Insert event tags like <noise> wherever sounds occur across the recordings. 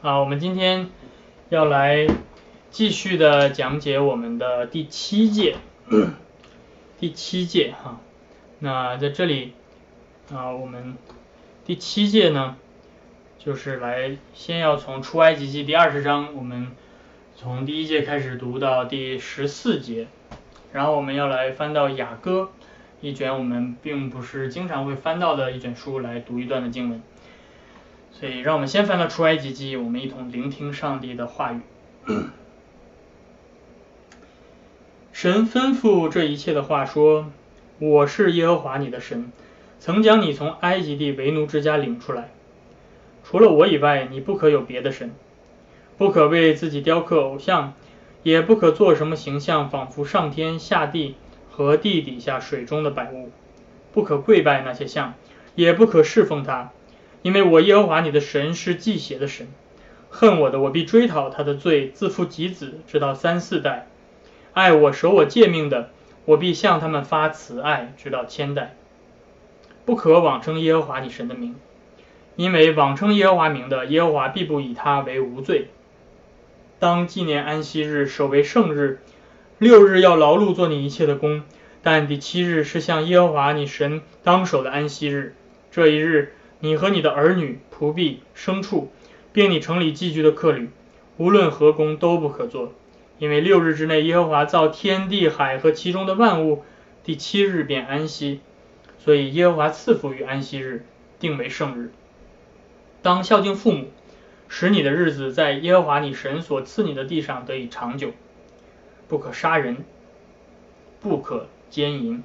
啊，我们今天要来继续的讲解我们的第七届，<clears throat> 第七届哈。那在这里啊，我们第七届呢，就是来先要从出埃及记第二十章，我们从第一节开始读到第十四节，然后我们要来翻到雅歌一卷我们并不是经常会翻到的一卷书来读一段的经文。所以，让我们先翻到出埃及记，我们一同聆听上帝的话语。<coughs> 神吩咐这一切的话说：“我是耶和华你的神，曾将你从埃及地为奴之家领出来。除了我以外，你不可有别的神，不可为自己雕刻偶像，也不可做什么形象，仿佛上天下地和地底下水中的百物，不可跪拜那些像，也不可侍奉他。”因为我耶和华你的神是祭邪的神，恨我的，我必追讨他的罪，自父及子，直到三四代；爱我、守我诫命的，我必向他们发慈爱，直到千代。不可妄称耶和华你神的名，因为妄称耶和华名的，耶和华必不以他为无罪。当纪念安息日，守为圣日。六日要劳碌做你一切的工，但第七日是向耶和华你神当守的安息日。这一日。你和你的儿女、仆婢、牲畜，并你城里寄居的客旅，无论何工都不可做，因为六日之内，耶和华造天地海和其中的万物，第七日便安息，所以耶和华赐福于安息日，定为圣日。当孝敬父母，使你的日子在耶和华你神所赐你的地上得以长久。不可杀人，不可奸淫。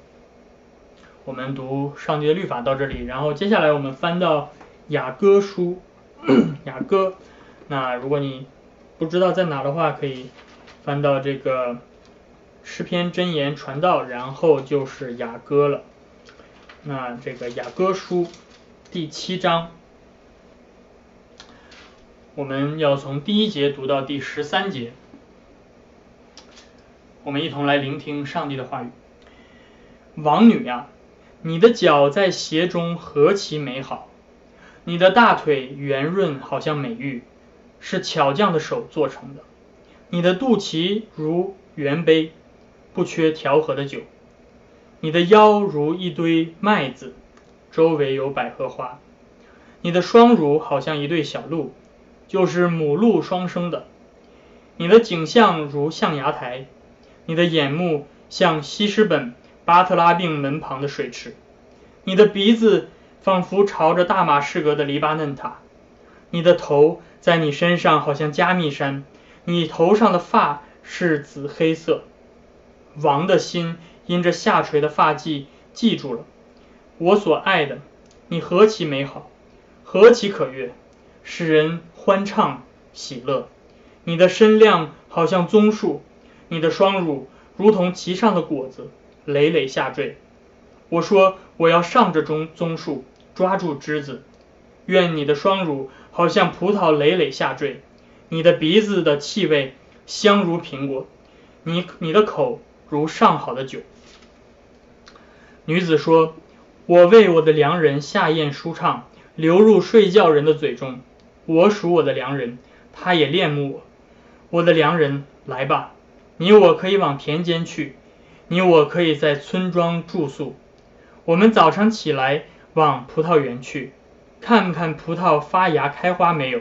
我们读上帝的律法到这里，然后接下来我们翻到雅歌书，<coughs> 雅歌。那如果你不知道在哪的话，可以翻到这个诗篇箴言传道，然后就是雅歌了。那这个雅歌书第七章，我们要从第一节读到第十三节，我们一同来聆听上帝的话语。王女呀！你的脚在鞋中何其美好，你的大腿圆润，好像美玉，是巧匠的手做成的。你的肚脐如圆杯，不缺调和的酒。你的腰如一堆麦子，周围有百合花。你的双乳好像一对小鹿，就是母鹿双生的。你的颈项如象牙台，你的眼目像西施本。巴特拉病门旁的水池，你的鼻子仿佛朝着大马士革的黎巴嫩塔，你的头在你身上好像加密山，你头上的发是紫黑色。王的心因着下垂的发髻记住了。我所爱的，你何其美好，何其可悦，使人欢畅喜乐。你的身量好像棕树，你的双乳如同其上的果子。累累下坠。我说我要上这棕棕树，抓住枝子。愿你的双乳好像葡萄累累下坠，你的鼻子的气味香如苹果，你你的口如上好的酒。女子说：“我为我的良人下咽舒畅，流入睡觉人的嘴中。我属我的良人，他也恋慕我。我的良人，来吧，你我可以往田间去。”你我可以在村庄住宿。我们早上起来往葡萄园去，看看葡萄发芽开花没有，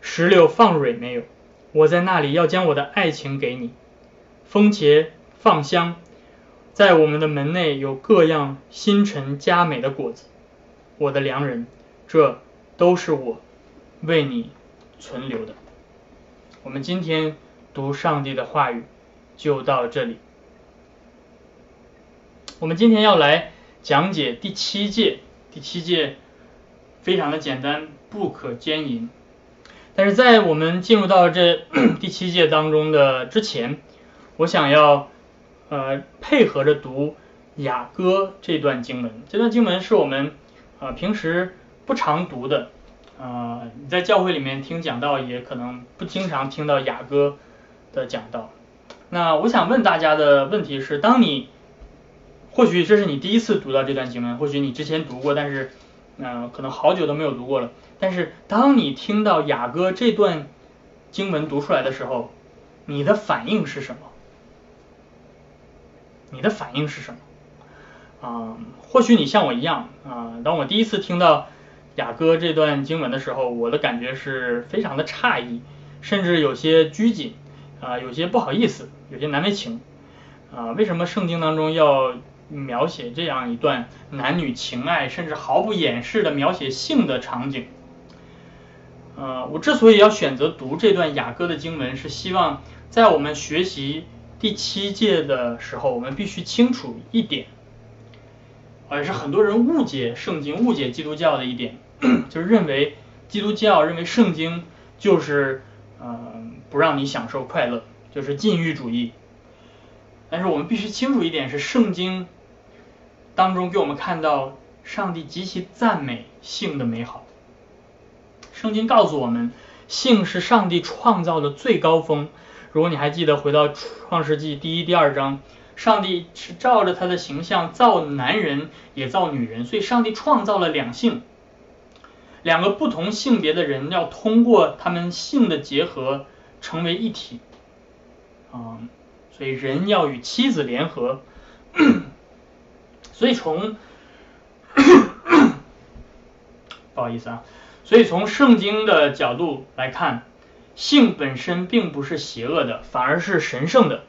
石榴放蕊没有。我在那里要将我的爱情给你。风茄放香，在我们的门内有各样新陈佳美的果子。我的良人，这都是我为你存留的。我们今天读上帝的话语就到这里。我们今天要来讲解第七诫，第七诫非常的简单，不可奸淫。但是在我们进入到这 <coughs> 第七诫当中的之前，我想要呃配合着读雅歌这段经文。这段经文是我们呃平时不常读的，呃你在教会里面听讲道也可能不经常听到雅歌的讲道。那我想问大家的问题是，当你或许这是你第一次读到这段经文，或许你之前读过，但是，嗯，可能好久都没有读过了。但是当你听到雅歌这段经文读出来的时候，你的反应是什么？你的反应是什么？啊，或许你像我一样啊，当我第一次听到雅歌这段经文的时候，我的感觉是非常的诧异，甚至有些拘谨啊，有些不好意思，有些难为情啊。为什么圣经当中要描写这样一段男女情爱，甚至毫不掩饰的描写性的场景？呃，我之所以要选择读这段雅歌的经文，是希望在我们学习第七届的时候，我们必须清楚一点。而是很多人误解圣经、误解基督教的一点，就是认为基督教认为圣经就是嗯不让你享受快乐，就是禁欲主义。但是我们必须清楚一点，是圣经当中给我们看到上帝极其赞美性的美好。圣经告诉我们，性是上帝创造的最高峰。如果你还记得，回到创世纪第一、第二章。上帝是照着他的形象造男人，也造女人，所以上帝创造了两性，两个不同性别的人要通过他们性的结合成为一体，啊，所以人要与妻子联合，所以从 <coughs> 不好意思啊，所以从圣经的角度来看，性本身并不是邪恶的，反而是神圣的。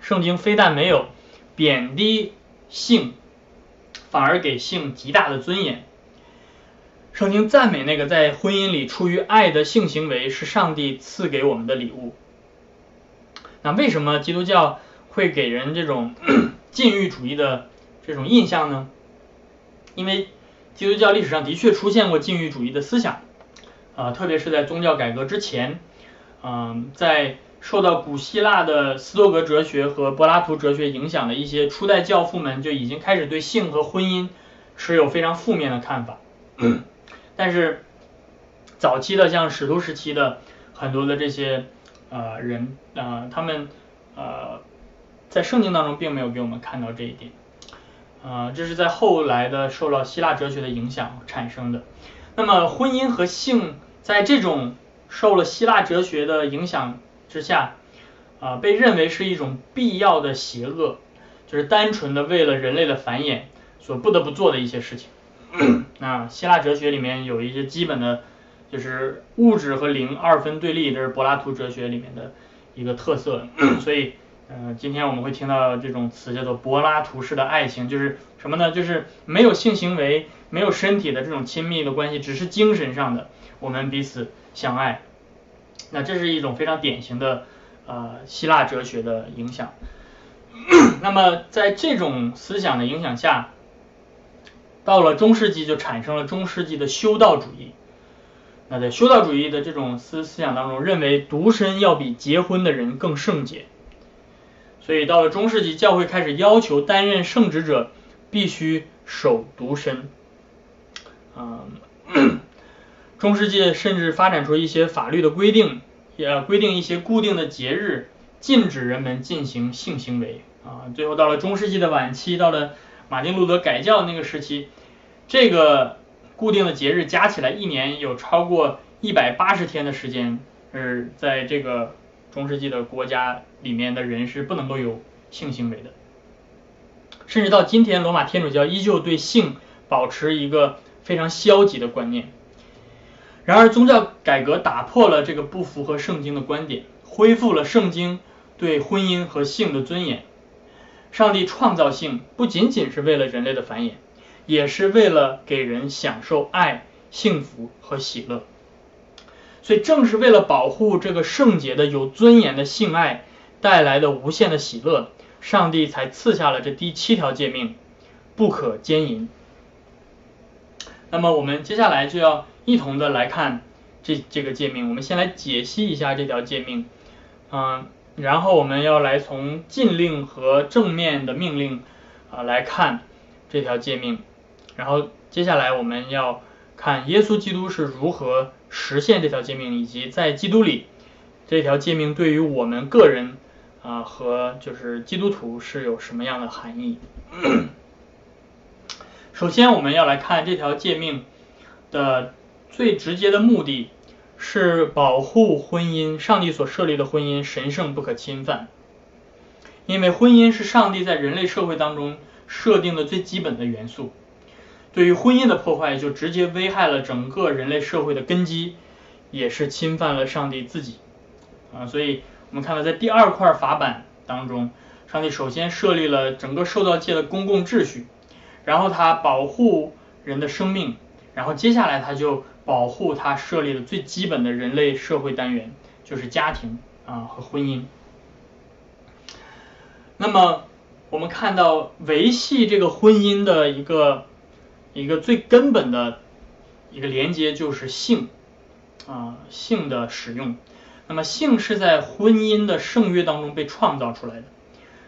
圣经非但没有贬低性，反而给性极大的尊严。圣经赞美那个在婚姻里出于爱的性行为是上帝赐给我们的礼物。那为什么基督教会给人这种 <clears throat> 禁欲主义的这种印象呢？因为基督教历史上的确出现过禁欲主义的思想，啊，特别是在宗教改革之前，嗯，在。受到古希腊的斯多格哲学和柏拉图哲学影响的一些初代教父们就已经开始对性和婚姻持有非常负面的看法。<clears throat> 但是早期的像使徒时期的很多的这些呃人啊，他们呃在圣经当中并没有给我们看到这一点。呃，这是在后来的受到希腊哲学的影响产生的。那么婚姻和性在这种受了希腊哲学的影响。之下，啊，被认为是一种必要的邪恶，就是单纯的为了人类的繁衍所不得不做的一些事情。<clears throat> 那希腊哲学里面有一些基本的，就是物质和灵二分对立，这是柏拉图哲学里面的一个特色。<clears throat> 所以，嗯，今天我们会听到这种词叫做柏拉图式的爱情，就是什么呢？就是没有性行为，没有身体的这种亲密的关系，只是精神上的，我们彼此相爱。那这是一种非常典型的呃希腊哲学的影响。<coughs> 那么在这种思想的影响下，到了中世纪就产生了中世纪的修道主义。那在修道主义的这种思思想当中，认为独身要比结婚的人更圣洁。所以到了中世纪，教会开始要求担任圣职者必须守独身。嗯。中世纪甚至发展出一些法律的规定，也规定一些固定的节日，禁止人们进行性行为啊。最后到了中世纪的晚期，到了马丁路德改教那个时期，这个固定的节日加起来一年有超过一百八十天的时间，是在这个中世纪的国家里面的人是不能够有性行为的。甚至到今天，罗马天主教依旧对性保持一个非常消极的观念。然而，宗教改革打破了这个不符合圣经的观点，恢复了圣经对婚姻和性的尊严。上帝创造性不仅仅是为了人类的繁衍，也是为了给人享受爱、幸福和喜乐。所以，正是为了保护这个圣洁的、有尊严的性爱带来的无限的喜乐，上帝才赐下了这第七条诫命：不可奸淫。那么，我们接下来就要。一同的来看这这个诫命，我们先来解析一下这条诫命，嗯，然后我们要来从禁令和正面的命令啊来看这条诫命，然后接下来我们要看耶稣基督是如何实现这条诫命，以及在基督里这条诫命对于我们个人啊和就是基督徒是有什么样的含义。<coughs> 首先，我们要来看这条诫命的最直接的目的是保护婚姻，上帝所设立的婚姻神圣不可侵犯。因为婚姻是上帝在人类社会当中设定的最基本的元素，对于婚姻的破坏就直接危害了整个人类社会的根基，也是侵犯了上帝自己啊。所以我们看到在第二块法版当中，上帝首先设立了整个受造界的公共秩序。然后他保护人的生命，然后接下来他就保护他设立的最基本的人类社会单元，就是家庭啊和婚姻。那么我们看到维系这个婚姻的一个一个最根本的一个连接就是性啊性的使用。那么性是在婚姻的圣约当中被创造出来的，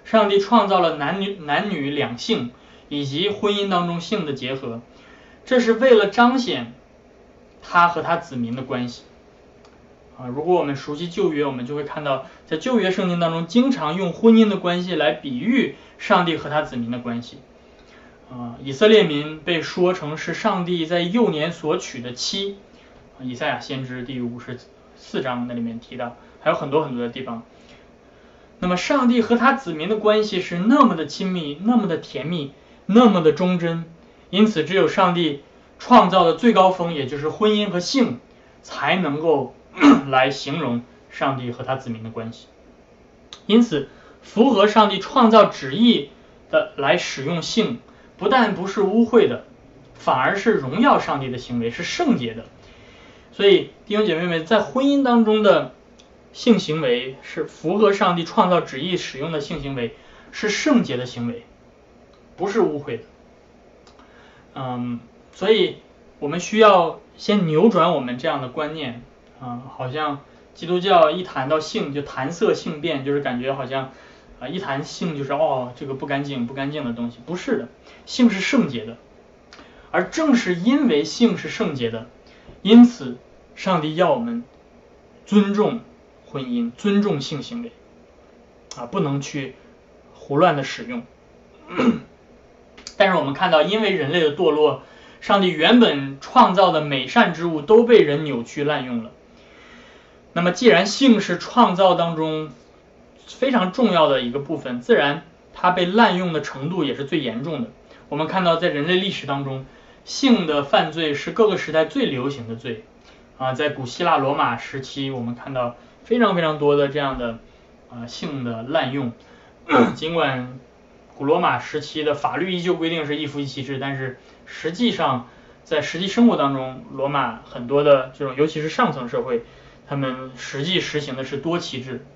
上帝创造了男女男女两性。以及婚姻当中性的结合，这是为了彰显他和他子民的关系啊。如果我们熟悉旧约，我们就会看到，在旧约圣经当中，经常用婚姻的关系来比喻上帝和他子民的关系啊。以色列民被说成是上帝在幼年所娶的妻，以赛亚先知第五十四章那里面提到，还有很多很多的地方。那么，上帝和他子民的关系是那么的亲密，那么的甜蜜。那么的忠贞，因此只有上帝创造的最高峰，也就是婚姻和性，才能够 <coughs> 来形容上帝和他子民的关系。因此，符合上帝创造旨意的来使用性，不但不是污秽的，反而是荣耀上帝的行为，是圣洁的。所以，弟兄姐妹们，在婚姻当中的性行为是符合上帝创造旨意使用的性行为，是圣洁的行为。不是污秽的，嗯，所以我们需要先扭转我们这样的观念啊，好像基督教一谈到性就谈色性变，就是感觉好像啊一谈性就是哦这个不干净不干净的东西，不是的，性是圣洁的，而正是因为性是圣洁的，因此上帝要我们尊重婚姻，尊重性行为啊，不能去胡乱的使用。<coughs> 但是我们看到，因为人类的堕落，上帝原本创造的美善之物都被人扭曲滥用了。那么，既然性是创造当中非常重要的一个部分，自然它被滥用的程度也是最严重的。我们看到，在人类历史当中，性的犯罪是各个时代最流行的罪啊。在古希腊、罗马时期，我们看到非常非常多的这样的啊性的滥用，<coughs> 尽管。古罗马时期的法律依旧规定是一夫一妻制，但是实际上在实际生活当中，罗马很多的这种，尤其是上层社会，他们实际实行的是多妻制。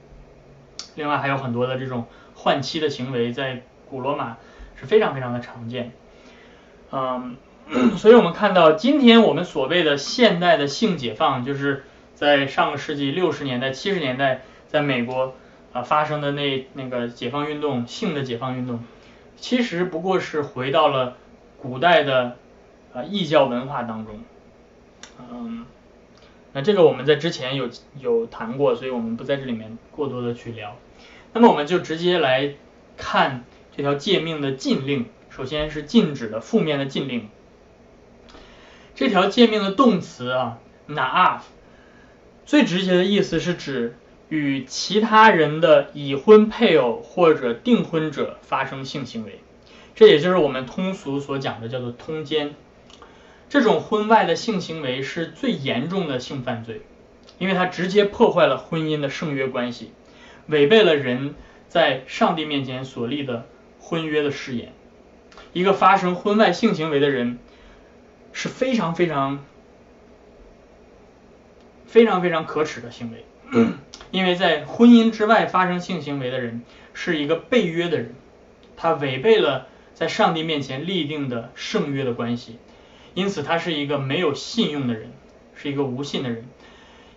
另外还有很多的这种换妻的行为，在古罗马是非常非常的常见。嗯，<clears throat> 所以我们看到今天我们所谓的现代的性解放，就是在上个世纪六十年代、七十年代在美国啊发生的那那个解放运动，性的解放运动。其实不过是回到了古代的啊异教文化当中，嗯，那这个我们在之前有有谈过，所以我们不在这里面过多的去聊。那么我们就直接来看这条诫命的禁令，首先是禁止的负面的禁令。这条诫命的动词啊，naaf，最直接的意思是指。与其他人的已婚配偶或者订婚者发生性行为，这也就是我们通俗所讲的叫做通奸。这种婚外的性行为是最严重的性犯罪，因为它直接破坏了婚姻的圣约关系，违背了人在上帝面前所立的婚约的誓言。一个发生婚外性行为的人是非常非常非常非常可耻的行为。因为在婚姻之外发生性行为的人是一个被约的人，他违背了在上帝面前立定的圣约的关系，因此他是一个没有信用的人，是一个无信的人，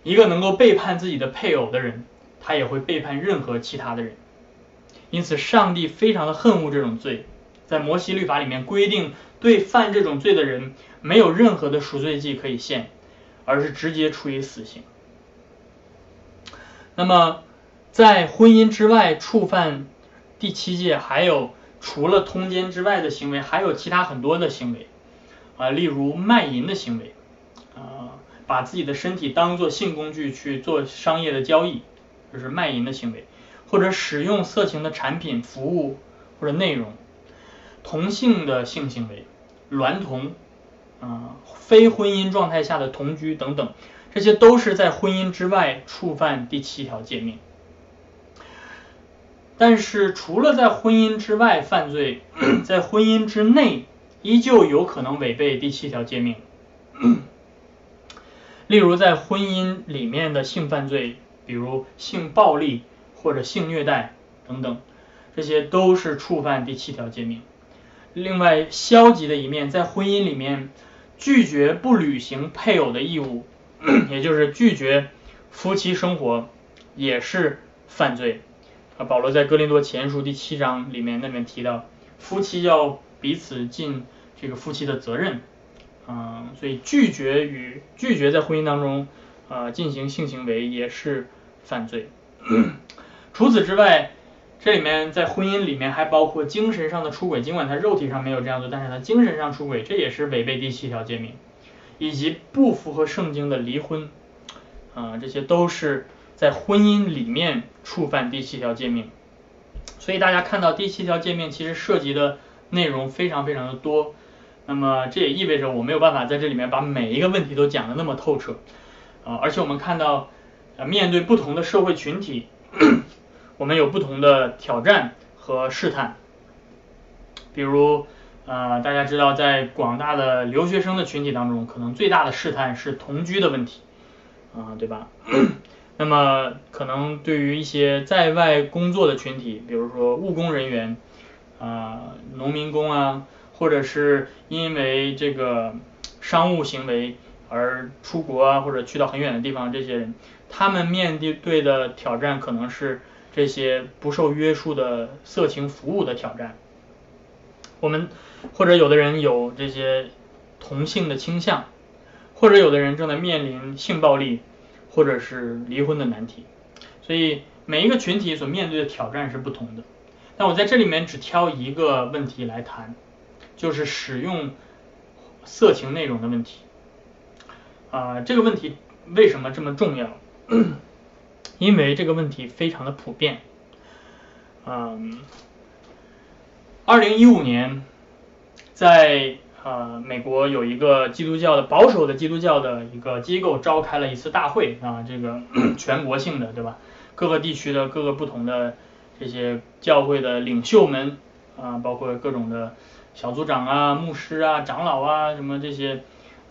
一个能够背叛自己的配偶的人，他也会背叛任何其他的人。因此，上帝非常的恨恶这种罪，在摩西律法里面规定，对犯这种罪的人没有任何的赎罪祭可以献，而是直接处以死刑。那么，在婚姻之外触犯第七戒，还有除了通奸之外的行为，还有其他很多的行为啊，例如卖淫的行为啊，把自己的身体当做性工具去做商业的交易，就是卖淫的行为，或者使用色情的产品、服务或者内容，同性的性行为、娈童啊，非婚姻状态下的同居等等，这些都是在婚姻之外触犯第七条诫命。但是，除了在婚姻之外犯罪，<clears throat> 在婚姻之内依旧有可能违背第七条诫命。<coughs> 例如，在婚姻里面的性犯罪，比如性暴力或者性虐待等等，这些都是触犯第七条诫命。另外，消极的一面，在婚姻里面拒绝不履行配偶的义务，<coughs> 也就是拒绝夫妻生活，也是犯罪。啊，保罗在哥林多前书第七章里面那边提到，夫妻要彼此尽这个夫妻的责任，嗯，所以拒绝与拒绝在婚姻当中呃进行性行为也是犯罪。除此之外，这里面在婚姻里面还包括精神上的出轨，尽管他肉体上没有这样做，但是他精神上出轨，这也是违背第七条诫命，以及不符合圣经的离婚，啊，这些都是。在婚姻里面触犯第七条诫命，所以大家看到第七条诫命其实涉及的内容非常非常的多，那么这也意味着我没有办法在这里面把每一个问题都讲的那么透彻，啊，而且我们看到，呃，面对不同的社会群体，<coughs> 我们有不同的挑战和试探，比如，呃，大家知道在广大的留学生的群体当中，可能最大的试探是同居的问题，啊，对吧？<coughs> 那么，可能对于一些在外工作的群体，比如说务工人员啊、农民工啊，或者是因为这个商务行为而出国啊，或者去到很远的地方，这些人，他们面对的挑战可能是这些不受约束的色情服务的挑战。我们或者有的人有这些同性的倾向，或者有的人正在面临性暴力。或者是离婚的难题，所以每一个群体所面对的挑战是不同的。但我在这里面只挑一个问题来谈，就是使用色情内容的问题。啊，这个问题为什么这么重要？<coughs> 因为这个问题非常的普遍。嗯，二零一五年在。呃，美国有一个基督教的保守的基督教的一个机构召开了一次大会啊，这个 <coughs> 全国性的对吧？各个地区的各个不同的这些教会的领袖们啊，包括各种的小组长啊、牧师啊、长老啊什么这些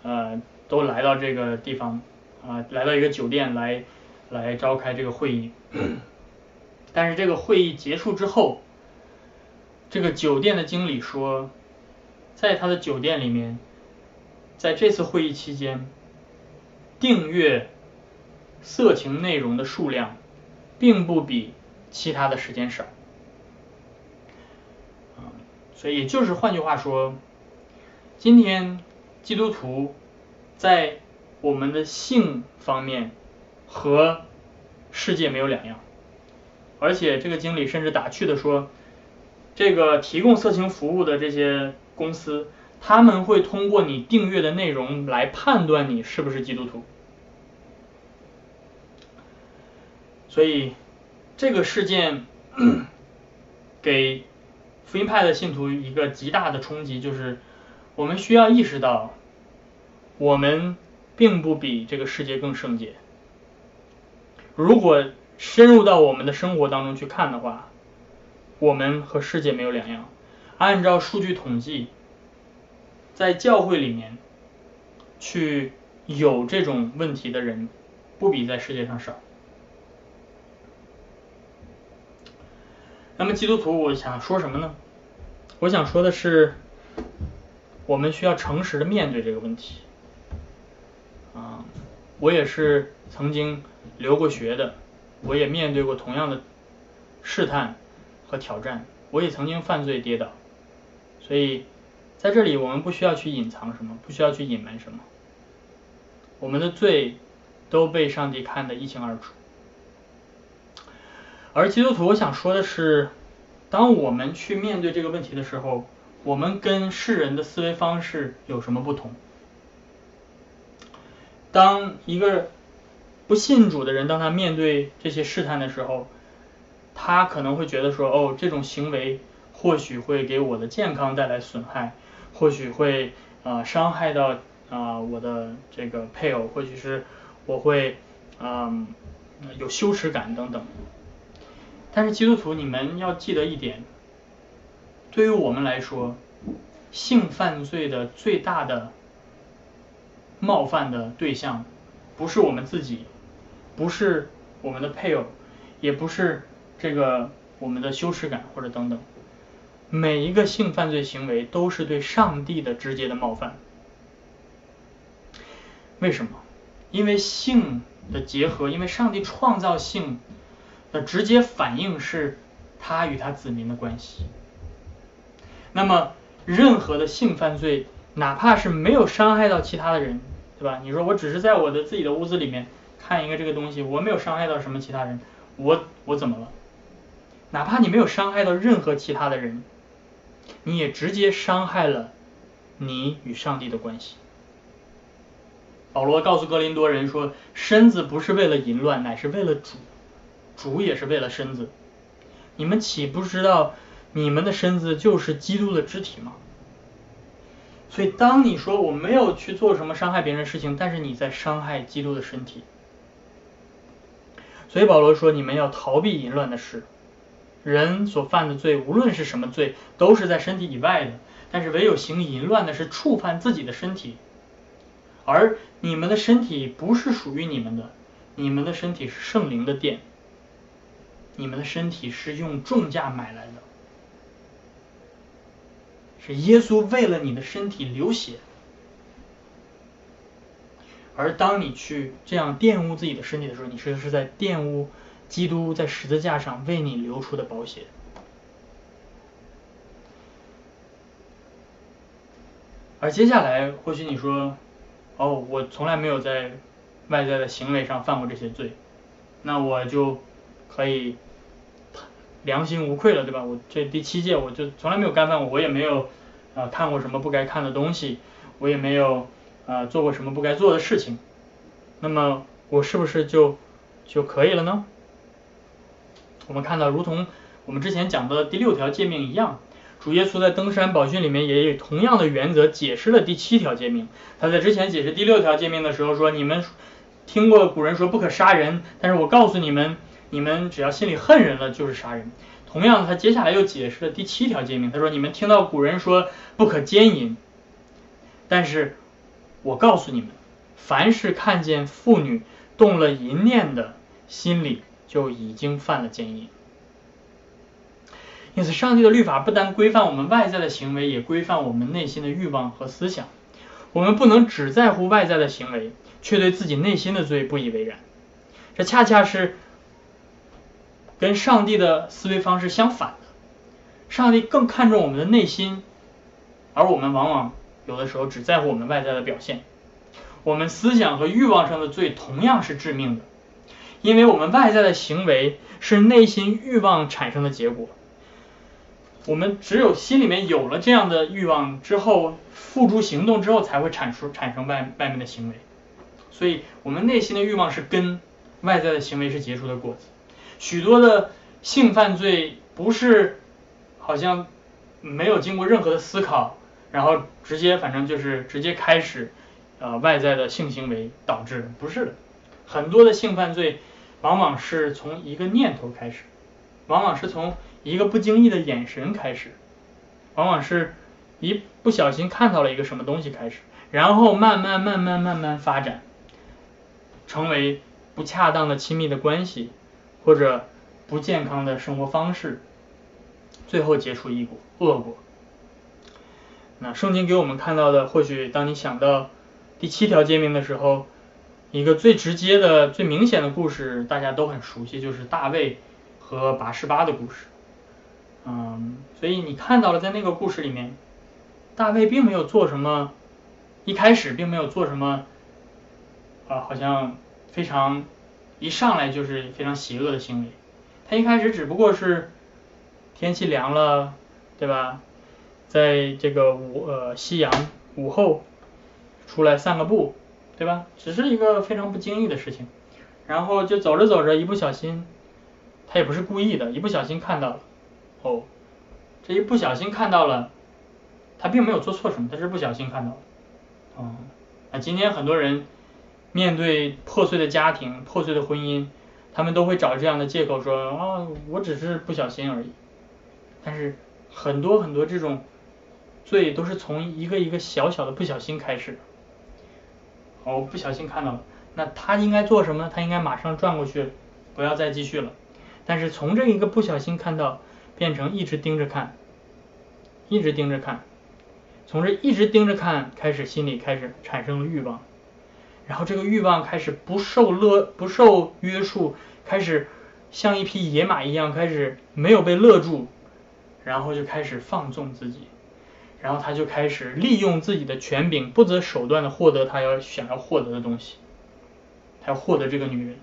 呃，都来到这个地方啊，来到一个酒店来来召开这个会议。但是这个会议结束之后，这个酒店的经理说。在他的酒店里面，在这次会议期间，订阅色情内容的数量，并不比其他的时间少。所以就是换句话说，今天基督徒在我们的性方面和世界没有两样，而且这个经理甚至打趣的说，这个提供色情服务的这些。公司他们会通过你订阅的内容来判断你是不是基督徒，所以这个事件给福音派的信徒一个极大的冲击，就是我们需要意识到，我们并不比这个世界更圣洁。如果深入到我们的生活当中去看的话，我们和世界没有两样。按照数据统计，在教会里面去有这种问题的人，不比在世界上少。那么基督徒，我想说什么呢？我想说的是，我们需要诚实的面对这个问题。啊，我也是曾经留过学的，我也面对过同样的试探和挑战，我也曾经犯罪跌倒。所以，在这里我们不需要去隐藏什么，不需要去隐瞒什么。我们的罪都被上帝看得一清二楚。而基督徒，我想说的是，当我们去面对这个问题的时候，我们跟世人的思维方式有什么不同？当一个不信主的人，当他面对这些试探的时候，他可能会觉得说，哦，这种行为或许会给我的健康带来损害，或许会呃伤害到啊我的这个配偶，或许是我会嗯有羞耻感等等。但是基督徒，你们要记得一点，对于我们来说，性犯罪的最大的冒犯的对象，不是我们自己，不是我们的配偶，也不是这个我们的羞耻感或者等等，每一个性犯罪行为都是对上帝的直接的冒犯。为什么？因为性的结合，因为上帝创造性。的直接反应是他与他子民的关系。那么，任何的性犯罪，哪怕是没有伤害到其他的人，对吧？你说我只是在我的自己的屋子里面看一个这个东西，我没有伤害到什么其他人，我我怎么了？哪怕你没有伤害到任何其他的人，你也直接伤害了你与上帝的关系。保罗告诉格林多人说：“身子不是为了淫乱，乃是为了主。”主也是为了身子，你们岂不知道你们的身子就是基督的肢体吗？所以当你说我没有去做什么伤害别人的事情，但是你在伤害基督的身体。所以保罗说你们要逃避淫乱的事。人所犯的罪，无论是什么罪，都是在身体以外的，但是唯有行淫乱的是触犯自己的身体。而你们的身体不是属于你们的，你们的身体是圣灵的殿。你们的身体是用重价买来的，是耶稣为了你的身体流血，而当你去这样玷污自己的身体的时候，你实是在玷污基督在十字架上为你流出的宝血。而接下来，或许你说，哦，我从来没有在外在的行为上犯过这些罪，那我就可以。良心无愧了，对吧？我这第七届我就从来没有干犯过，我也没有啊看过什么不该看的东西，我也没有啊做过什么不该做的事情。那么我是不是就就可以了呢？我们看到，如同我们之前讲的第六条诫命一样，主耶稣在登山宝训里面也以同样的原则解释了第七条诫命。他在之前解释第六条诫命的时候说：“你们听过古人说不可杀人，但是我告诉你们。”你们只要心里恨人了，就是杀人。同样，他接下来又解释了第七条诫命，他说：“你们听到古人说不可奸淫，但是我告诉你们，凡是看见妇女动了淫念的，心里就已经犯了奸淫。”因此，上帝的律法不单规范我们外在的行为，也规范我们内心的欲望和思想。我们不能只在乎外在的行为，却对自己内心的罪不以为然。这恰恰是。跟上帝的思维方式相反的，上帝更看重我们的内心，而我们往往有的时候只在乎我们外在的表现。我们思想和欲望上的罪同样是致命的，因为我们外在的行为是内心欲望产生的结果。我们只有心里面有了这样的欲望之后，付诸行动之后，才会产出产生外外面的行为。所以，我们内心的欲望是根，外在的行为是结出的果子。许多的性犯罪不是好像没有经过任何的思考，然后直接反正就是直接开始呃外在的性行为导致的，不是的。很多的性犯罪往往是从一个念头开始，往往是从一个不经意的眼神开始，往往是一不小心看到了一个什么东西开始，然后慢慢慢慢慢慢发展，成为不恰当的亲密的关系。或者不健康的生活方式，最后结出一果恶果。那圣经给我们看到的，或许当你想到第七条诫命的时候，一个最直接的、最明显的故事，大家都很熟悉，就是大卫和拔示巴的故事。嗯，所以你看到了，在那个故事里面，大卫并没有做什么，一开始并没有做什么，啊，好像非常。一上来就是非常邪恶的行为，他一开始只不过是天气凉了，对吧？在这个午呃夕阳午后出来散个步，对吧？只是一个非常不经意的事情，然后就走着走着，一不小心，他也不是故意的，一不小心看到了，哦，这一不小心看到了，他并没有做错什么，他是不小心看到了，哦，那今天很多人面对破碎的家庭、破碎的婚姻，他们都会找这样的借口说啊，我只是不小心而已，但是很多很多这种。罪都是从一个一个小小的不小心开始，哦，不小心看到了，那他应该做什么呢？他应该马上转过去，不要再继续了。但是从这一个不小心看到，变成一直盯着看，一直盯着看，从这一直盯着看开始，心里开始产生了欲望，然后这个欲望开始不受勒不受约束，开始像一匹野马一样，开始没有被勒住，然后就开始放纵自己。然后他就开始利用自己的权柄，不择手段的获得他要想要获得的东西，他要获得这个女人。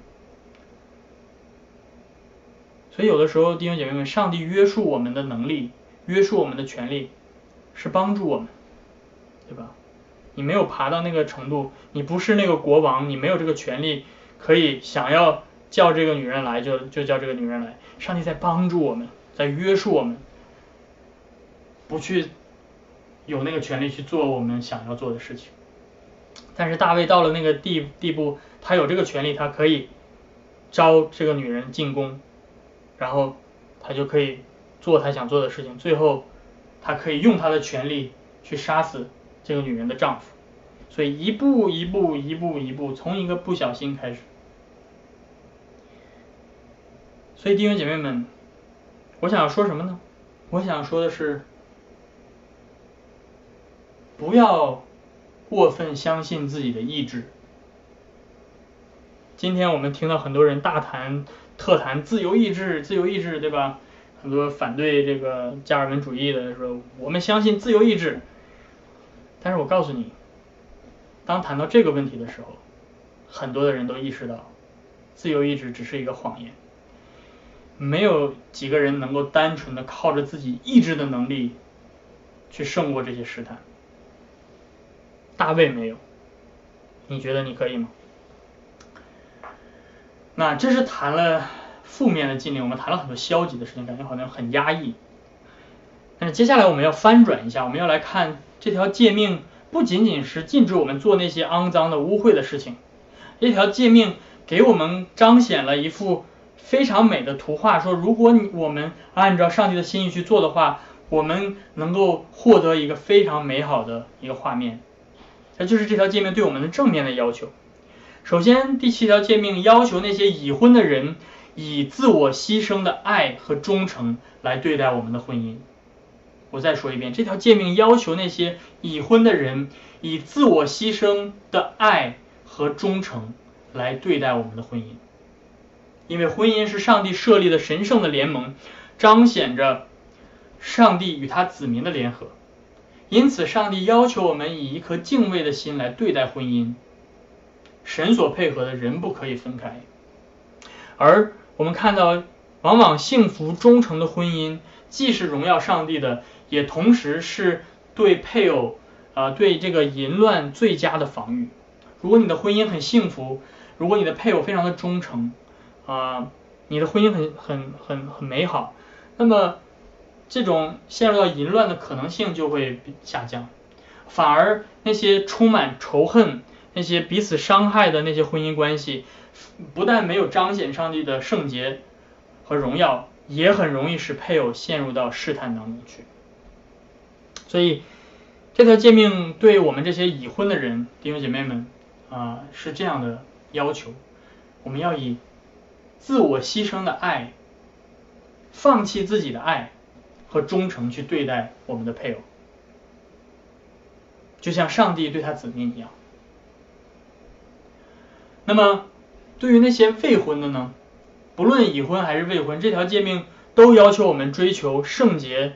所以有的时候弟兄姐妹们，上帝约束我们的能力，约束我们的权利，是帮助我们，对吧？你没有爬到那个程度，你不是那个国王，你没有这个权利，可以想要叫这个女人来就就叫这个女人来。上帝在帮助我们，在约束我们，不去。有那个权利去做我们想要做的事情，但是大卫到了那个地地步，他有这个权利，他可以招这个女人进宫，然后他就可以做他想做的事情，最后他可以用他的权利去杀死这个女人的丈夫，所以一步一步一步一步，从一个不小心开始，所以弟兄姐妹们，我想说什么呢？我想说的是。不要过分相信自己的意志。今天我们听到很多人大谈特谈自由意志，自由意志，对吧？很多反对这个加尔文主义的说，我们相信自由意志。但是我告诉你，当谈到这个问题的时候，很多的人都意识到，自由意志只是一个谎言，没有几个人能够单纯的靠着自己意志的能力去胜过这些试探。大卫没有，你觉得你可以吗？那这是谈了负面的禁令，我们谈了很多消极的事情，感觉好像很压抑。但是接下来我们要翻转一下，我们要来看这条诫命不仅仅是禁止我们做那些肮脏的污秽的事情，这条诫命给我们彰显了一幅非常美的图画，说如果你我们按照上帝的心意去做的话，我们能够获得一个非常美好的一个画面。这就是这条诫命对我们的正面的要求。首先，第七条诫命要求那些已婚的人以自我牺牲的爱和忠诚来对待我们的婚姻。我再说一遍，这条诫命要求那些已婚的人以自我牺牲的爱和忠诚来对待我们的婚姻。因为婚姻是上帝设立的神圣的联盟，彰显着上帝与他子民的联合。因此，上帝要求我们以一颗敬畏的心来对待婚姻。神所配合的人不可以分开。而我们看到，往往幸福忠诚的婚姻，既是荣耀上帝的，也同时是对配偶啊对这个淫乱最佳的防御。如果你的婚姻很幸福，如果你的配偶非常的忠诚啊，你的婚姻很很很很美好，那么。这种陷入到淫乱的可能性就会下降，反而那些充满仇恨、那些彼此伤害的那些婚姻关系，不但没有彰显上帝的圣洁和荣耀，也很容易使配偶陷入到试探当中去。所以这条诫命对我们这些已婚的人弟兄姐妹们啊是这样的要求：我们要以自我牺牲的爱，放弃自己的爱。和忠诚去对待我们的配偶，就像上帝对他子民一样。那么，对于那些未婚的呢？不论已婚还是未婚，这条诫命都要求我们追求圣洁、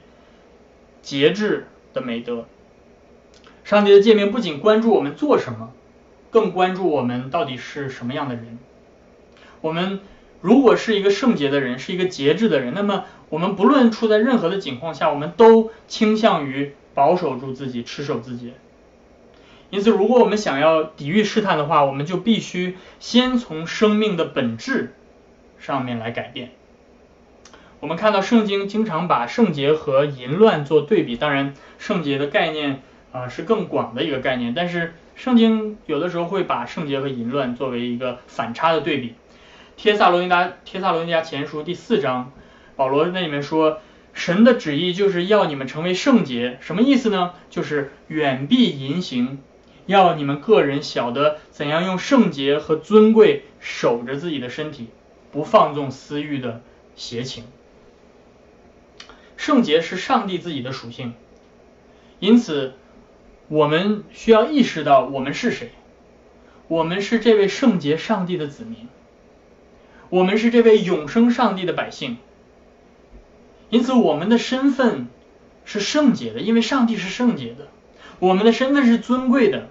节制的美德。上帝的诫命不仅关注我们做什么，更关注我们到底是什么样的人。我们如果是一个圣洁的人，是一个节制的人，那么我们不论处在任何的境况下，我们都倾向于保守住自己，持守自己。因此，如果我们想要抵御试探的话，我们就必须先从生命的本质上面来改变。我们看到圣经经常把圣洁和淫乱做对比，当然圣洁的概念啊是更广的一个概念，但是圣经有的时候会把圣洁和淫乱作为一个反差的对比。帖撒罗尼达帖撒罗尼迦前书第四章，保罗那里面说。神的旨意就是要你们成为圣洁，什么意思呢？就是远避淫行，要你们个人晓得怎样用圣洁和尊贵守着自己的身体，不放纵私欲的邪情。圣洁是上帝自己的属性，因此我们需要意识到我们是谁，我们是这位圣洁上帝的子民，我们是这位永生上帝的百姓。因此，我们的身份是圣洁的，因为上帝是圣洁的。我们的身份是尊贵的。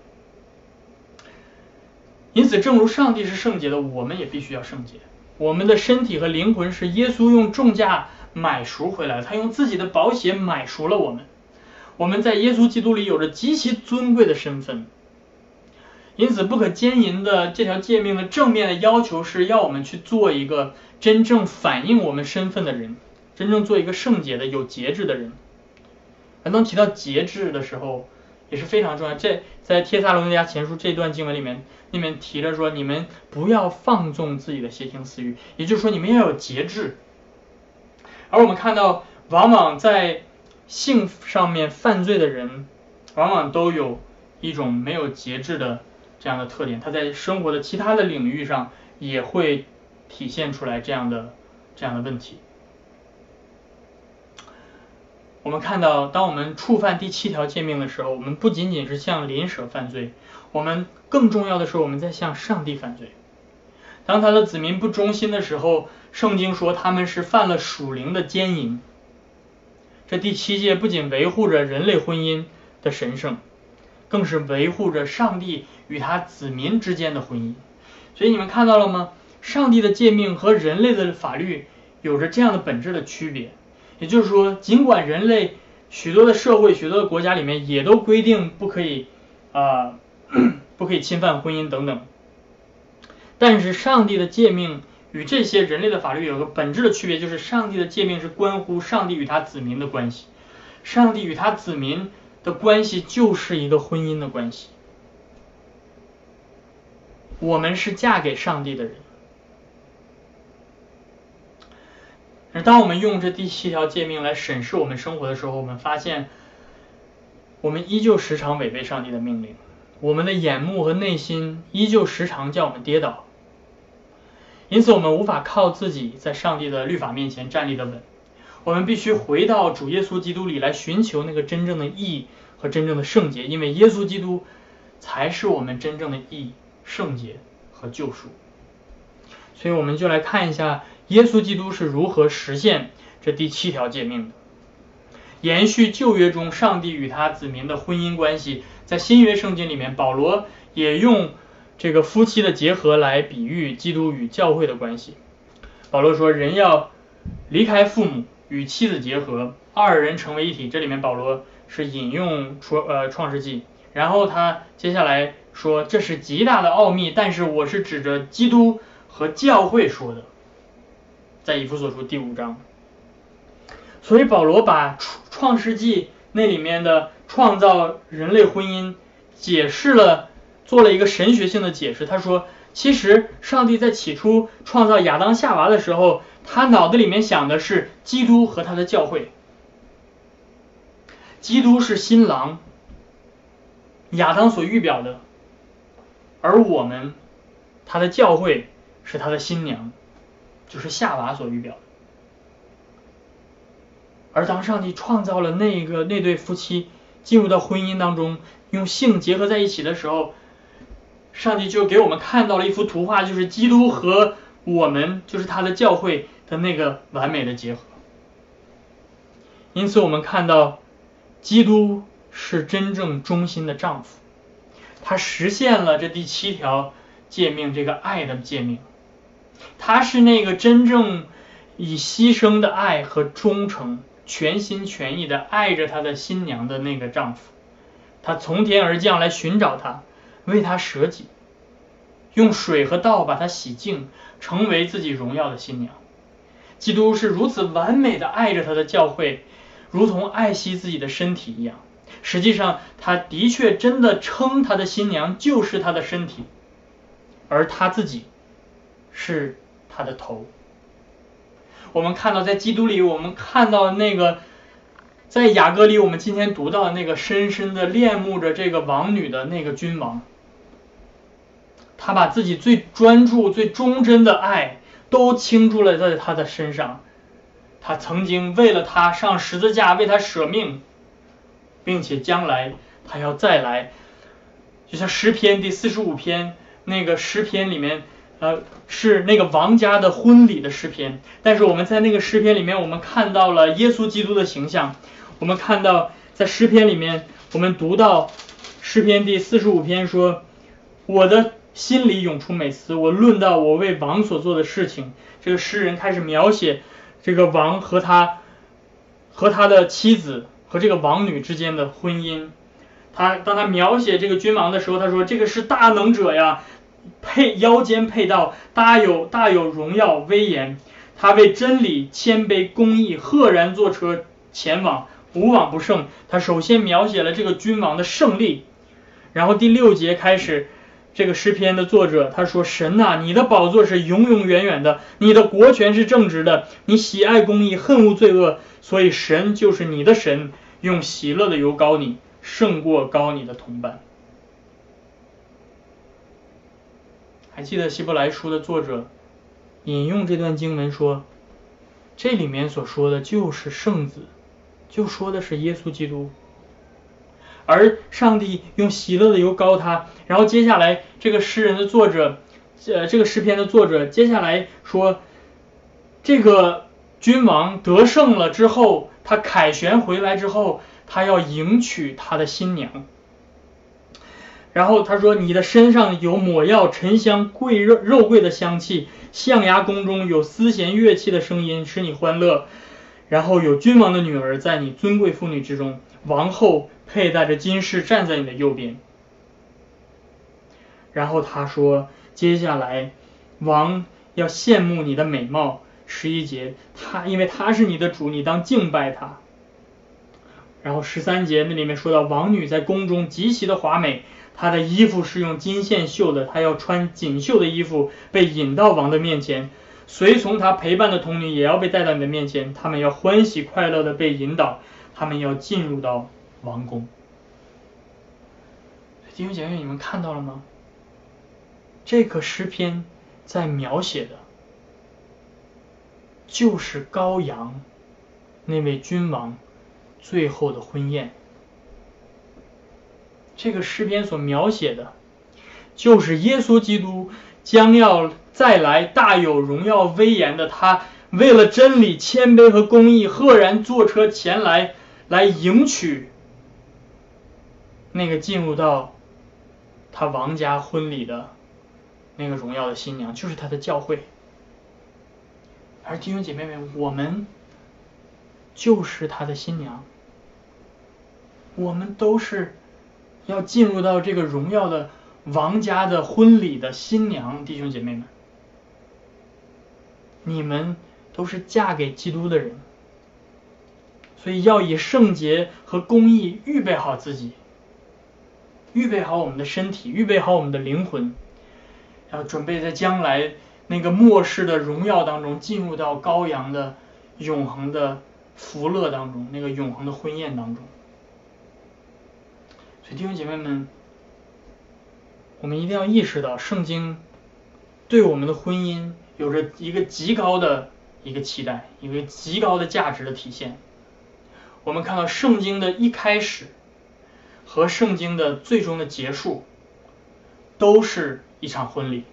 因此，正如上帝是圣洁的，我们也必须要圣洁。我们的身体和灵魂是耶稣用重价买赎回来，他用自己的宝血买赎了我们。我们在耶稣基督里有着极其尊贵的身份。因此，不可奸淫的这条诫命的正面的要求是要我们去做一个真正反映我们身份的人。真正做一个圣洁的、有节制的人。而当提到节制的时候，也是非常重要。这在帖撒罗尼迦前书这段经文里面，里面提着说，你们不要放纵自己的邪情私欲，也就是说，你们要有节制。而我们看到，往往在性上面犯罪的人，往往都有一种没有节制的这样的特点。他在生活的其他的领域上也会体现出来这样的这样的问题。我们看到，当我们触犯第七条诫命的时候，我们不仅仅是向邻舍犯罪，我们更重要的是我们在向上帝犯罪。当他的子民不忠心的时候，圣经说他们是犯了属灵的奸淫。这第七诫不仅维护着人类婚姻的神圣，更是维护着上帝与他子民之间的婚姻。所以你们看到了吗？上帝的诫命和人类的法律有着这样的本质的区别。也就是说，尽管人类许多的社会、许多的国家里面也都规定不可以啊，<clears throat> 不可以侵犯婚姻等等，但是上帝的诫命与这些人类的法律有个本质的区别，就是上帝的诫命是关乎上帝与他子民的关系，上帝与他子民的关系就是一个婚姻的关系，我们是嫁给上帝的人。而当我们用这第七条诫命来审视我们生活的时候，我们发现，我们依旧时常违背上帝的命令，我们的眼目和内心依旧时常叫我们跌倒，因此我们无法靠自己在上帝的律法面前站立的稳，我们必须回到主耶稣基督里来寻求那个真正的意义和真正的圣洁，因为耶稣基督才是我们真正的意义、圣洁和救赎。所以我们就来看一下。耶稣基督是如何实现这第七条诫命的？延续旧约中上帝与他子民的婚姻关系，在新约圣经里面，保罗也用这个夫妻的结合来比喻基督与教会的关系。保罗说，人要离开父母，与妻子结合，二人成为一体。这里面保罗是引用出呃创世纪，然后他接下来说，这是极大的奥秘，但是我是指着基督和教会说的。在以弗所书第五章，所以保罗把创世纪那里面的创造人类婚姻解释了，做了一个神学性的解释。他说，其实上帝在起初创造亚当夏娃的时候，他脑子里面想的是基督和他的教会，基督是新郎，亚当所预表的，而我们他的教会是他的新娘。就是夏娃所预表的，而当上帝创造了那个那对夫妻进入到婚姻当中，用性结合在一起的时候，上帝就给我们看到了一幅图画，就是基督和我们，就是他的教会的那个完美的结合。因此，我们看到基督是真正忠心的丈夫，他实现了这第七条诫命，这个爱的诫命。他是那个真正以牺牲的爱和忠诚，全心全意的爱着他的新娘的那个丈夫。他从天而降来寻找她，为他舍己，用水和道把他洗净，成为自己荣耀的新娘。基督是如此完美的爱着他的教会，如同爱惜自己的身体一样。实际上，他的确真的称他的新娘就是他的身体，而他自己是他的头。我们看到，在基督里，我们看到那个。在雅歌里，我们今天读到那个深深的恋慕着这个王女的那个君王，他把自己最专注、最忠贞的爱都倾注了在他的身上。他曾经为了他上十字架，为他舍命，并且将来他要再来。就像诗篇第四十五篇那个诗篇里面，呃，是那个王家的婚礼的诗篇。但是我们在那个诗篇里面，我们看到了耶稣基督的形象。我们看到，在诗篇里面，我们读到诗篇第四十五篇说：“我的心里涌出美词，我论到我为王所做的事情。”这个诗人开始描写这个王和他和他的妻子和这个王女之间的婚姻。他当他描写这个君王的时候，他说：“这个是大能者呀，佩腰间佩刀，大有大有荣耀威严。他为真理谦卑公义，赫然坐车前往。”无往不胜。他首先描写了这个君王的胜利，然后第六节开始，这个诗篇的作者他说：“神呐，你的宝座是永永远远的，你的国权是正直的，你喜爱公义，恨恶罪恶，所以神就是你的神，用喜乐的油膏你，胜过高你的同伴。”还记得希伯来书的作者引用这段经文说：“这里面所说的就是圣子。”就说的是耶稣基督，而上帝用喜乐的油膏他，然后接下来这个诗人的作者，呃，这个诗篇的作者接下来说，这个君王得胜了之后，他凯旋回来之后，他要迎娶他的新娘，然后他说你的身上有抹药、沉香、贵肉肉桂的香气，象牙宫中有丝弦乐器的声音，使你欢乐。然后有君王的女儿在你尊贵妇女之中，王后佩戴着金饰站在你的右边。然后他说，接下来王要羡慕你的美貌。十一节，他因为他是你的主，你当敬拜他。然后十三节那里面说到，王女在宫中极其的华美，她的衣服是用金线绣的，她要穿锦绣的衣服，被引到王的面前。随从他陪伴的童女也要被带到你的面前，他们要欢喜快乐的被引导，他们要进入到王宫。弟兄姐妹，你们看到了吗？这个诗篇在描写的，就是羔羊那位君王最后的婚宴。这个诗篇所描写的，就是耶稣基督将要。再来大有荣耀威严的他，为了真理、谦卑和公义，赫然坐车前来，来迎娶那个进入到他王家婚礼的那个荣耀的新娘，就是他的教会。而弟兄姐妹们，我们就是他的新娘，我们都是要进入到这个荣耀的王家的婚礼的新娘，弟兄姐妹们。你们都是嫁给基督的人，所以要以圣洁和公义预备好自己，预备好我们的身体，预备好我们的灵魂，要准备在将来那个末世的荣耀当中，进入到羔羊的永恒的福乐当中，那个永恒的婚宴当中。所以弟兄姐妹们，我们一定要意识到圣经对我们的婚姻。有着一个极高的一个期待，一个极高的价值的体现。我们看到圣经的一开始和圣经的最终的结束，都是一场婚礼。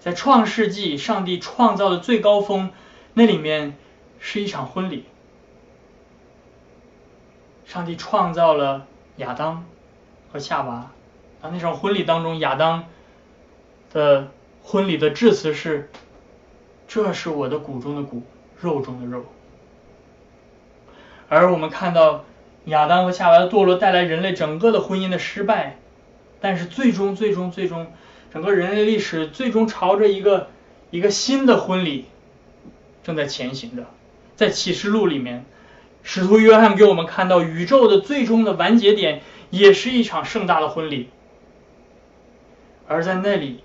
在创世纪，上帝创造的最高峰，那里面是一场婚礼。上帝创造了亚当和夏娃，啊，那场婚礼当中，亚当的。婚礼的致辞是：“这是我的骨中的骨，肉中的肉。而我们看到亚当和夏娃的堕落带来人类整个的婚姻的失败，但是最终最终最终，整个人类历史最终朝着一个一个新的婚礼正在前行着。在启示录里面，使徒约翰给我们看到宇宙的最终的完结点，也是一场盛大的婚礼。而在那里，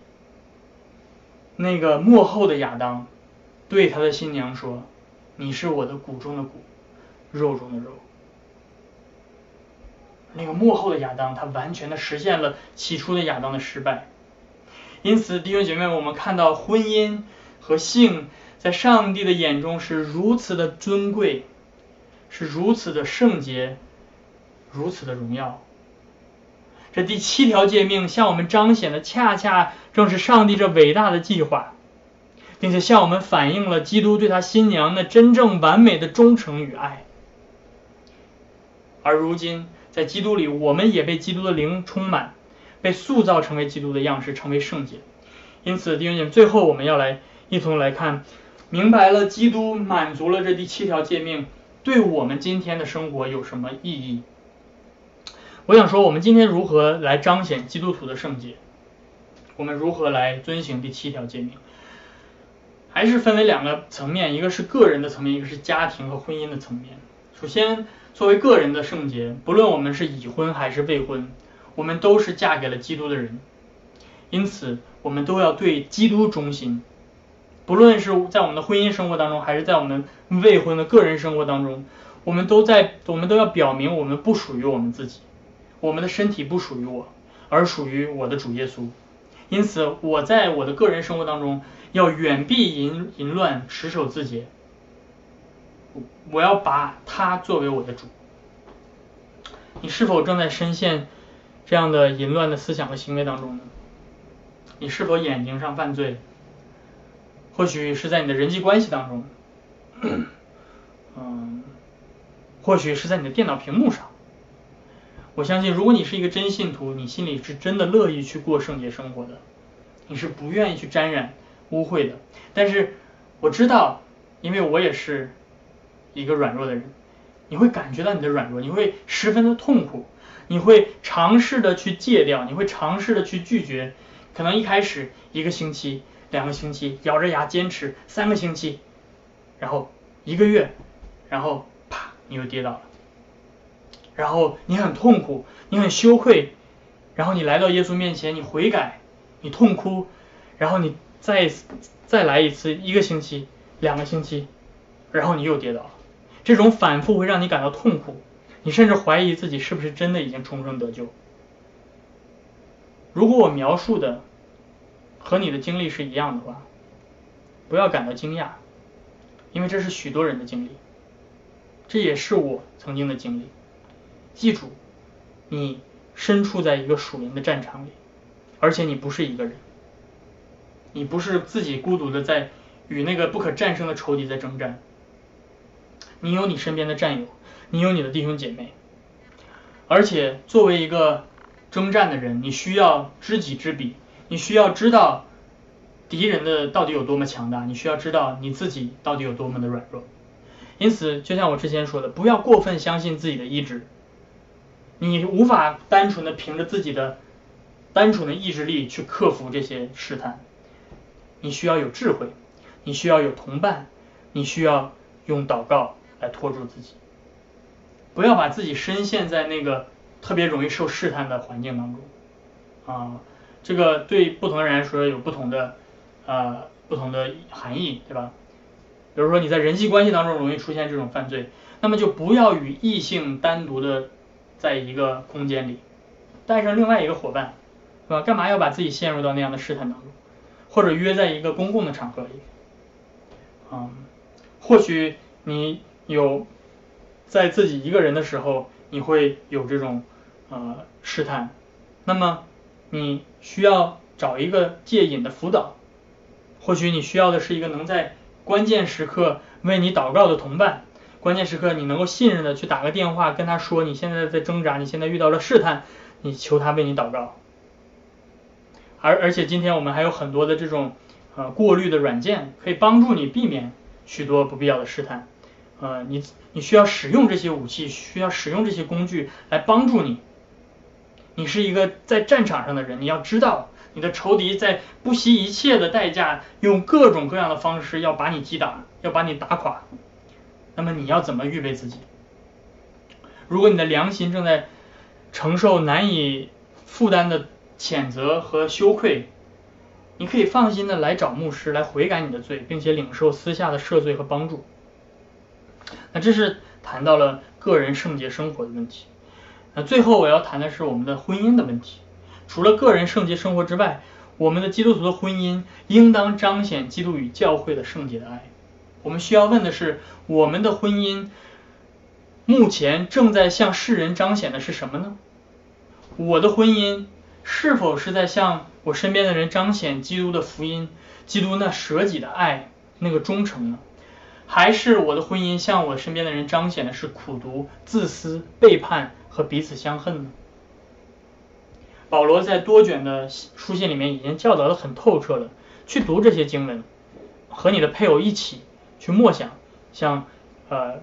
那个幕后的亚当对他的新娘说：“你是我的骨中的骨。”肉中的肉，那个幕后的亚当，他完全的实现了起初的亚当的失败。因此，弟兄姐妹，我们看到婚姻和性在上帝的眼中是如此的尊贵，是如此的圣洁，如此的荣耀。这第七条诫命向我们彰显的，恰恰正是上帝这伟大的计划，并且向我们反映了基督对他新娘那真正完美的忠诚与爱。而如今，在基督里，我们也被基督的灵充满，被塑造成为基督的样式，成为圣洁。因此，弟兄姐妹，最后我们要来一同来看，明白了基督满足了这第七条诫命，对我们今天的生活有什么意义？我想说，我们今天如何来彰显基督徒的圣洁？我们如何来遵行第七条诫命？还是分为两个层面，一个是个人的层面，一个是家庭和婚姻的层面。首先。作为个人的圣洁，不论我们是已婚还是未婚，我们都是嫁给了基督的人，因此我们都要对基督忠心。不论是在我们的婚姻生活当中，还是在我们未婚的个人生活当中，我们都在我们都要表明我们不属于我们自己，我们的身体不属于我，而属于我的主耶稣。因此，我在我的个人生活当中要远避淫淫乱，持守自洁。我要把他作为我的主。你是否正在深陷这样的淫乱的思想和行为当中呢？你是否眼睛上犯罪？或许是在你的人际关系当中，嗯，或许是在你的电脑屏幕上。我相信，如果你是一个真信徒，你心里是真的乐意去过圣洁生活的，你是不愿意去沾染污秽的。但是我知道，因为我也是。一个软弱的人，你会感觉到你的软弱，你会十分的痛苦，你会尝试的去戒掉，你会尝试的去拒绝，可能一开始一个星期、两个星期，咬着牙坚持三个星期，然后一个月，然后啪，你又跌倒了，然后你很痛苦，你很羞愧，然后你来到耶稣面前，你悔改，你痛哭，然后你再再来一次，一个星期、两个星期，然后你又跌倒了。这种反复会让你感到痛苦，你甚至怀疑自己是不是真的已经重生得救。如果我描述的和你的经历是一样的话，不要感到惊讶，因为这是许多人的经历，这也是我曾经的经历。记住，你身处在一个属灵的战场里，而且你不是一个人，你不是自己孤独的在与那个不可战胜的仇敌在征战。你有你身边的战友，你有你的弟兄姐妹，而且作为一个征战的人，你需要知己知彼，你需要知道敌人的到底有多么强大，你需要知道你自己到底有多么的软弱。因此，就像我之前说的，不要过分相信自己的意志，你无法单纯的凭着自己的单纯的意志力去克服这些试探，你需要有智慧，你需要有同伴，你需要用祷告。来拖住自己，不要把自己深陷在那个特别容易受试探的环境当中啊。这个对不同人来说有不同的呃不同的含义，对吧？比如说你在人际关系当中容易出现这种犯罪，那么就不要与异性单独的在一个空间里，带上另外一个伙伴，是吧？干嘛要把自己陷入到那样的试探当中？或者约在一个公共的场合里，啊，或许你。有在自己一个人的时候，你会有这种呃试探，那么你需要找一个戒瘾的辅导，或许你需要的是一个能在关键时刻为你祷告的同伴，关键时刻你能够信任的去打个电话跟他说你现在在挣扎，你现在遇到了试探，你求他为你祷告。而而且今天我们还有很多的这种呃过滤的软件，可以帮助你避免许多不必要的试探。呃，你你需要使用这些武器，需要使用这些工具来帮助你。你是一个在战场上的人，你要知道你的仇敌在不惜一切的代价，用各种各样的方式要把你击打，要把你打垮。那么你要怎么预备自己？如果你的良心正在承受难以负担的谴责和羞愧，你可以放心的来找牧师来悔改你的罪，并且领受私下的赦罪和帮助。那这是谈到了个人圣洁生活的问题。那最后我要谈的是我们的婚姻的问题。除了个人圣洁生活之外，我们的基督徒的婚姻应当彰显基督与教会的圣洁的爱。我们需要问的是，我们的婚姻目前正在向世人彰显的是什么呢？我的婚姻是否是在向我身边的人彰显基督的福音，基督那舍己的爱，那个忠诚呢？还是我的婚姻向我身边的人彰显的是苦读、自私、背叛和彼此相恨呢？保罗在多卷的书信里面已经教导的很透彻了，去读这些经文，和你的配偶一起去默想，像呃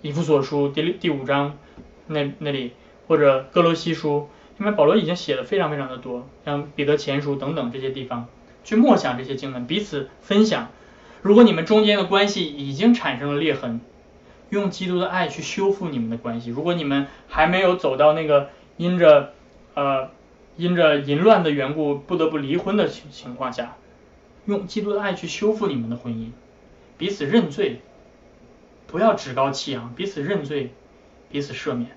以弗所书第第五章那那里，或者哥罗西书，因为保罗已经写的非常非常的多，像彼得前书等等这些地方，去默想这些经文，彼此分享。如果你们中间的关系已经产生了裂痕，用基督的爱去修复你们的关系。如果你们还没有走到那个因着呃因着淫乱的缘故不得不离婚的情情况下，用基督的爱去修复你们的婚姻，彼此认罪，不要趾高气扬，彼此认罪，彼此赦免，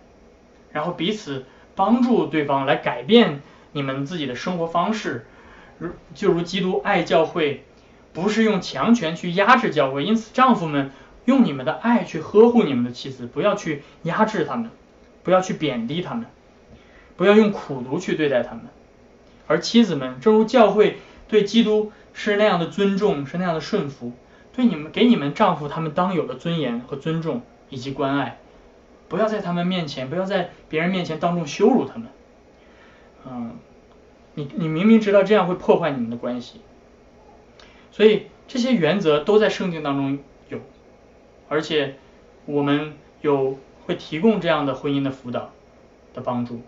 然后彼此帮助对方来改变你们自己的生活方式，如就如基督爱教会。不是用强权去压制教会，因此丈夫们用你们的爱去呵护你们的妻子，不要去压制他们，不要去贬低他们，不要用苦毒去对待他们。而妻子们，正如教会对基督是那样的尊重，是那样的顺服，对你们给你们丈夫他们当有的尊严和尊重以及关爱，不要在他们面前，不要在别人面前当众羞辱他们。嗯，你你明明知道这样会破坏你们的关系。所以这些原则都在圣经当中有，而且我们有会提供这样的婚姻的辅导的帮助。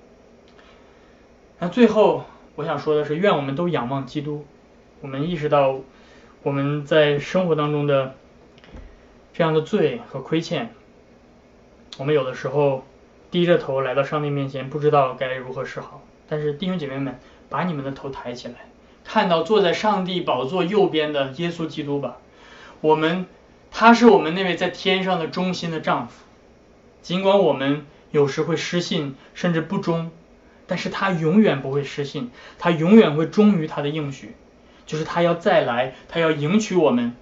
那最后我想说的是，愿我们都仰望基督，我们意识到我们在生活当中的这样的罪和亏欠，我们有的时候低着头来到上帝面前，不知道该如何是好。但是弟兄姐妹们，把你们的头抬起来。看到坐在上帝宝座右边的耶稣基督吧，我们他是我们那位在天上的忠心的丈夫，尽管我们有时会失信甚至不忠，但是他永远不会失信，他永远会忠于他的应许，就是他要再来，他要迎娶我们，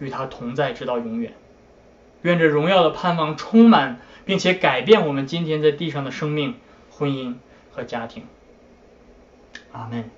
与他同在直到永远。愿这荣耀的盼望充满并且改变我们今天在地上的生命、婚姻和家庭。阿门。